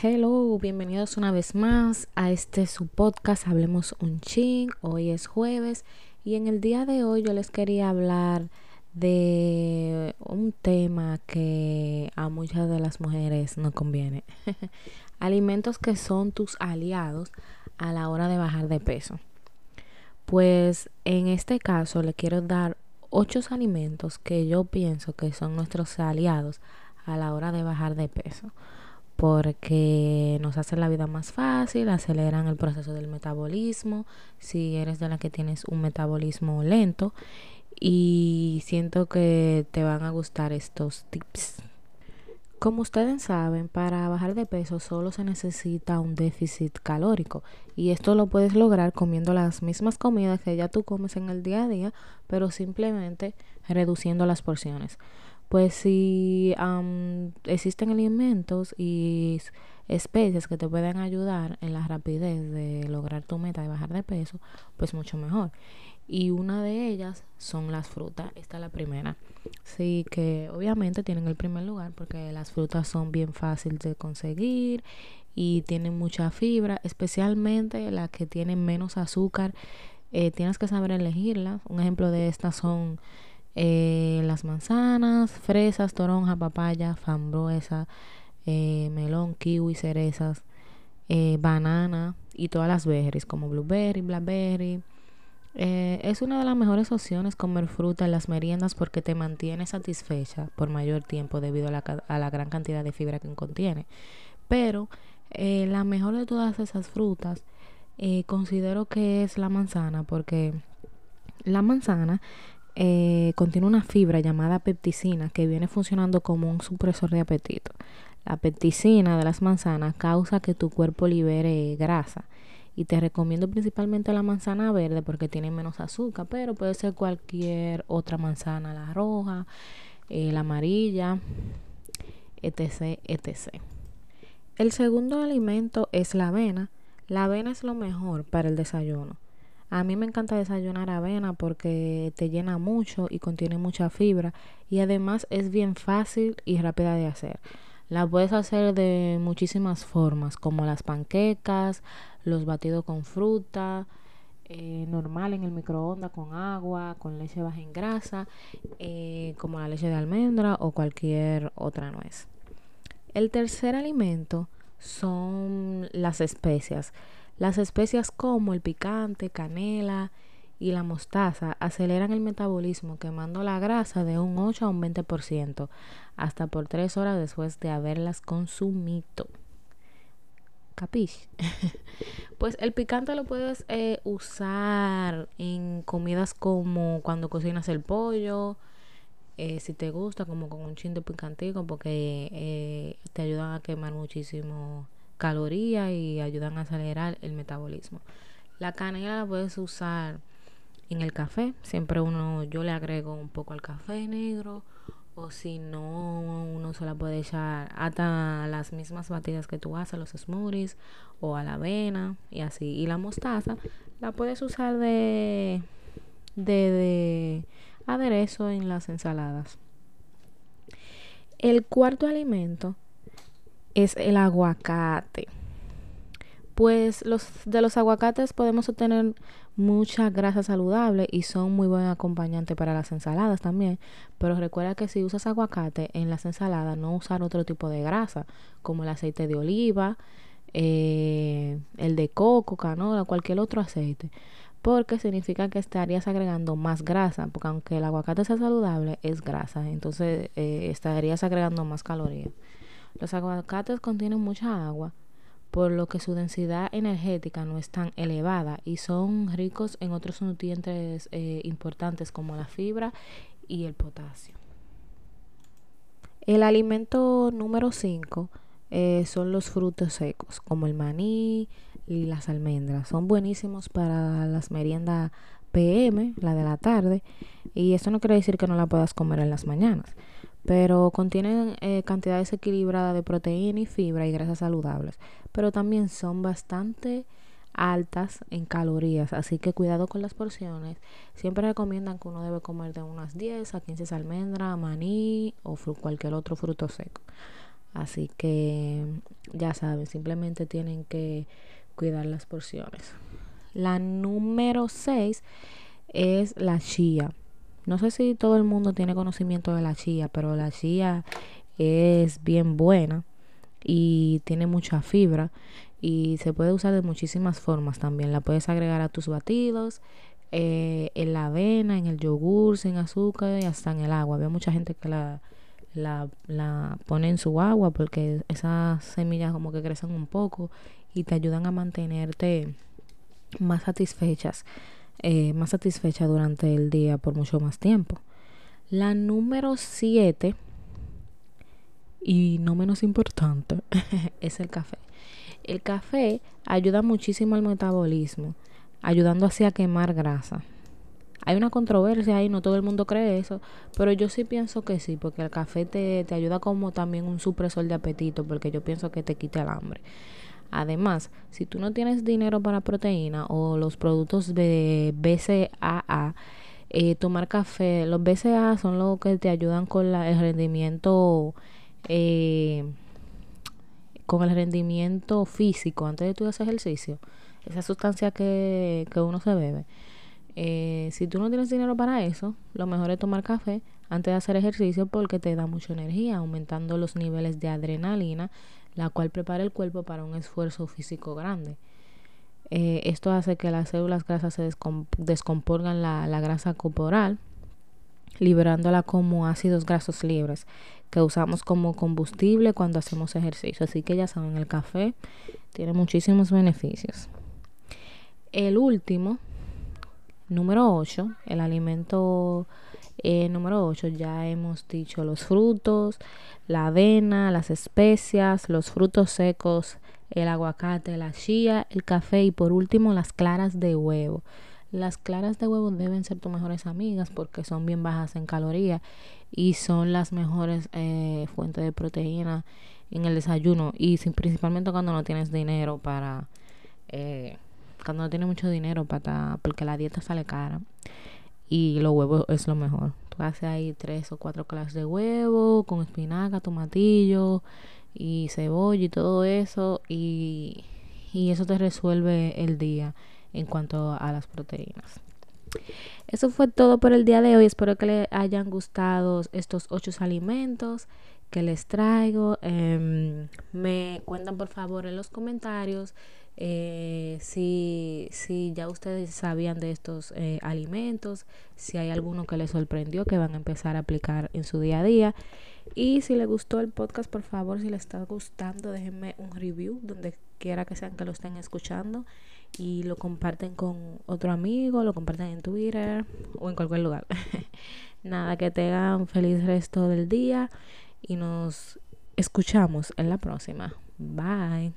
Hello, bienvenidos una vez más a este su podcast Hablemos un ching. Hoy es jueves y en el día de hoy yo les quería hablar de un tema que a muchas de las mujeres no conviene. Alimentos que son tus aliados a la hora de bajar de peso. Pues en este caso le quiero dar ocho alimentos que yo pienso que son nuestros aliados a la hora de bajar de peso porque nos hacen la vida más fácil, aceleran el proceso del metabolismo, si eres de la que tienes un metabolismo lento y siento que te van a gustar estos tips. Como ustedes saben, para bajar de peso solo se necesita un déficit calórico y esto lo puedes lograr comiendo las mismas comidas que ya tú comes en el día a día, pero simplemente reduciendo las porciones. Pues si existen alimentos y especies que te pueden ayudar en la rapidez de lograr tu meta de bajar de peso, pues mucho mejor. Y una de ellas son las frutas. Esta es la primera. Sí, que obviamente tienen el primer lugar porque las frutas son bien fáciles de conseguir y tienen mucha fibra, especialmente las que tienen menos azúcar. Eh, tienes que saber elegirlas. Un ejemplo de estas son eh, las manzanas, fresas, toronja, papaya, frambuesa, eh, melón, kiwi, cerezas, banana y todas las berries como blueberry, blackberry eh, es una de las mejores opciones comer fruta en las meriendas porque te mantiene satisfecha por mayor tiempo debido a la, gran cantidad de fibra que contiene. Pero eh, la mejor de todas esas frutas eh, considero que es la manzana porque la manzana contiene una fibra llamada pepticina que viene funcionando como un supresor de apetito. La pepticina de las manzanas causa que tu cuerpo libere grasa y te recomiendo principalmente la manzana verde porque tiene menos azúcar, pero puede ser cualquier otra manzana, la roja, eh, la amarilla, etc, etc. El segundo alimento es la avena. La avena es lo mejor para el desayuno. A mí me encanta desayunar avena porque te llena mucho y contiene mucha fibra y además es bien fácil y rápida de hacer. La puedes hacer de muchísimas formas, como las panquecas, los batidos con fruta, eh, normal en el microondas con agua, con leche baja en grasa, eh, como la leche de almendra o cualquier otra nuez. El tercer alimento son las especias. Las especias como el picante, canela, y la mostaza aceleran el metabolismo quemando la grasa de un 8 a un 20% hasta por 3 horas después de haberlas consumido. Capiche. pues el picante lo puedes eh, usar en comidas como cuando cocinas el pollo, eh, si te gusta, como con un chin de picantico, porque eh, te ayudan a quemar muchísimo calorías y ayudan a acelerar el metabolismo. La canela la puedes usar en el café. Siempre uno, yo le agrego un poco al café negro. O si no, uno se la puede echar hasta las mismas batidas que tú haces, los smoothies, o a la avena, y así. Y la mostaza la puedes usar de, de, de aderezo en las ensaladas. El cuarto alimento es el aguacate. Pues los de los aguacates podemos obtener mucha grasa saludable y son muy buen acompañante para las ensaladas también. Pero recuerda que si usas aguacate en las ensaladas, no usar otro tipo de grasa, como el aceite de oliva, eh, el de coco, canola, cualquier otro aceite. Porque significa que estarías agregando más grasa, porque aunque el aguacate sea saludable, es grasa. Entonces eh, estarías agregando más calorías. Los aguacates contienen mucha agua por lo que su densidad energética no es tan elevada y son ricos en otros nutrientes eh, importantes como la fibra y el potasio. El alimento número 5 eh, son los frutos secos, como el maní y las almendras. Son buenísimos para las meriendas PM, la de la tarde, y eso no quiere decir que no la puedas comer en las mañanas pero contienen eh, cantidades equilibradas de proteína y fibra y grasas saludables, pero también son bastante altas en calorías, así que cuidado con las porciones. Siempre recomiendan que uno debe comer de unas 10 a 15 almendras, maní o cualquier otro fruto seco. Así que ya saben, simplemente tienen que cuidar las porciones. La número 6 es la chía. No sé si todo el mundo tiene conocimiento de la chía, pero la chía es bien buena y tiene mucha fibra y se puede usar de muchísimas formas también. La puedes agregar a tus batidos, eh, en la avena, en el yogur sin azúcar y hasta en el agua. Había mucha gente que la, la, la pone en su agua porque esas semillas como que crecen un poco y te ayudan a mantenerte más satisfechas, eh, más satisfecha durante el día por mucho más tiempo. La número 7 y no menos importante es el café. El café ayuda muchísimo al metabolismo, ayudando así a quemar grasa. Hay una controversia ahí, no todo el mundo cree eso, pero yo sí pienso que sí, porque el café te, te ayuda como también un supresor de apetito, porque yo pienso que te quita el hambre. Además, si tú no tienes dinero para proteína o los productos de BCAA, eh, tomar café, los BCAA son los que te ayudan con la, el rendimiento, eh, con el rendimiento físico antes de tu ejercicio. Esa sustancia que, que uno se bebe. Eh, si tú no tienes dinero para eso, lo mejor es tomar café antes de hacer ejercicio porque te da mucha energía, aumentando los niveles de adrenalina, la cual prepara el cuerpo para un esfuerzo físico grande. Eh, esto hace que las células grasas se descompongan la, la grasa corporal, liberándola como ácidos grasos libres que usamos como combustible cuando hacemos ejercicio. Así que ya saben, el café tiene muchísimos beneficios. El último Número 8, el alimento eh, número 8, ya hemos dicho los frutos, la avena, las especias, los frutos secos, el aguacate, la chía, el café y por último las claras de huevo. Las claras de huevo deben ser tus mejores amigas porque son bien bajas en calorías y son las mejores eh, fuentes de proteína en el desayuno y principalmente cuando no tienes dinero para... Eh, cuando no tiene mucho dinero para porque la dieta sale cara y los huevos es lo mejor. Tú haces ahí tres o cuatro clases de huevo con espinaca, tomatillo y cebolla y todo eso y, y eso te resuelve el día en cuanto a las proteínas. Eso fue todo por el día de hoy. Espero que les hayan gustado estos ocho alimentos que les traigo. Em, me cuentan por favor en los comentarios eh, si, si ya ustedes sabían de estos eh, alimentos, si hay alguno que les sorprendió que van a empezar a aplicar en su día a día. Y si les gustó el podcast, por favor, si les está gustando, déjenme un review donde quiera que sean que lo estén escuchando y lo comparten con otro amigo, lo comparten en Twitter o en cualquier lugar. Nada, que tengan un feliz resto del día y nos escuchamos en la próxima. Bye.